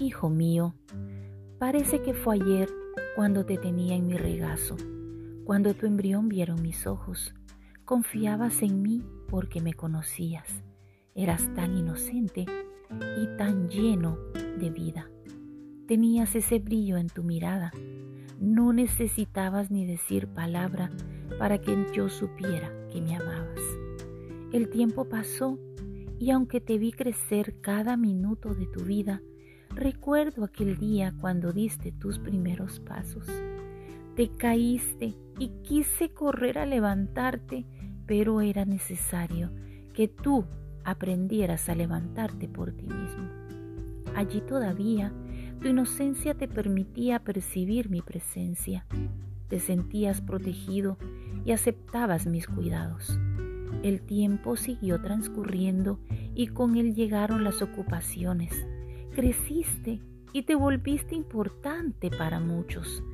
Hijo mío, parece que fue ayer cuando te tenía en mi regazo, cuando tu embrión vieron mis ojos. Confiabas en mí porque me conocías. Eras tan inocente y tan lleno de vida. Tenías ese brillo en tu mirada. No necesitabas ni decir palabra para que yo supiera que me amabas. El tiempo pasó y aunque te vi crecer cada minuto de tu vida, recuerdo aquel día cuando diste tus primeros pasos. Te caíste y quise correr a levantarte, pero era necesario que tú aprendieras a levantarte por ti mismo. Allí todavía tu inocencia te permitía percibir mi presencia. Te sentías protegido y aceptabas mis cuidados. El tiempo siguió transcurriendo y con él llegaron las ocupaciones. Creciste y te volviste importante para muchos.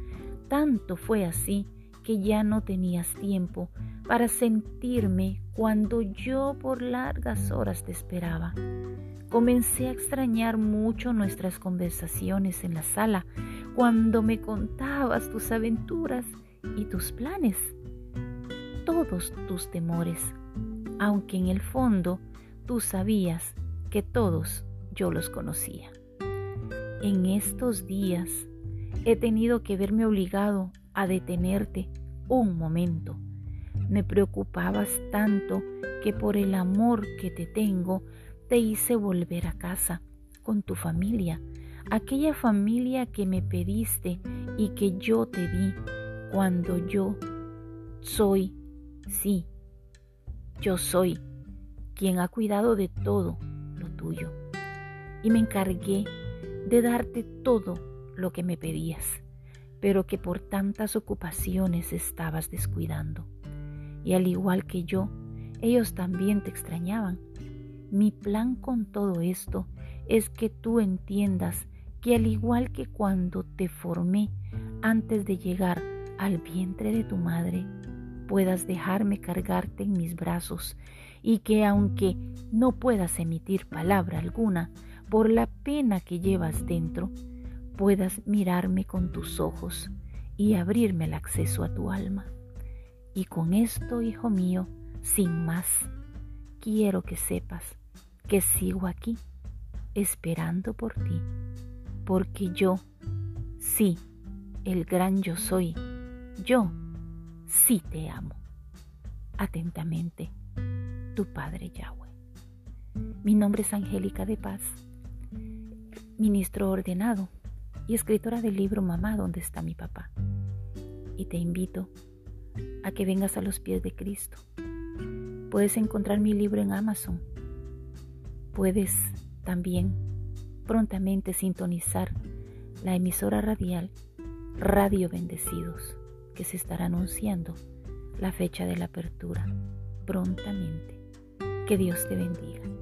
Tanto fue así que ya no tenías tiempo para sentirme cuando yo por largas horas te esperaba. Comencé a extrañar mucho nuestras conversaciones en la sala cuando me contabas tus aventuras y tus planes, todos tus temores, aunque en el fondo tú sabías que todos yo los conocía. En estos días he tenido que verme obligado a detenerte un momento. Me preocupabas tanto que por el amor que te tengo te hice volver a casa con tu familia, aquella familia que me pediste y que yo te di cuando yo soy, sí, yo soy quien ha cuidado de todo lo tuyo. Y me encargué de darte todo lo que me pedías, pero que por tantas ocupaciones estabas descuidando. Y al igual que yo, ellos también te extrañaban. Mi plan con todo esto es que tú entiendas que al igual que cuando te formé antes de llegar al vientre de tu madre, puedas dejarme cargarte en mis brazos y que aunque no puedas emitir palabra alguna por la pena que llevas dentro, puedas mirarme con tus ojos y abrirme el acceso a tu alma. Y con esto, hijo mío, sin más, quiero que sepas que sigo aquí, esperando por ti, porque yo, sí, el gran yo soy, yo sí te amo. Atentamente, tu Padre Yahweh. Mi nombre es Angélica de Paz, ministro ordenado y escritora del libro Mamá, donde está mi papá. Y te invito a que vengas a los pies de Cristo. Puedes encontrar mi libro en Amazon. Puedes también prontamente sintonizar la emisora radial Radio Bendecidos, que se estará anunciando la fecha de la apertura prontamente. Que Dios te bendiga.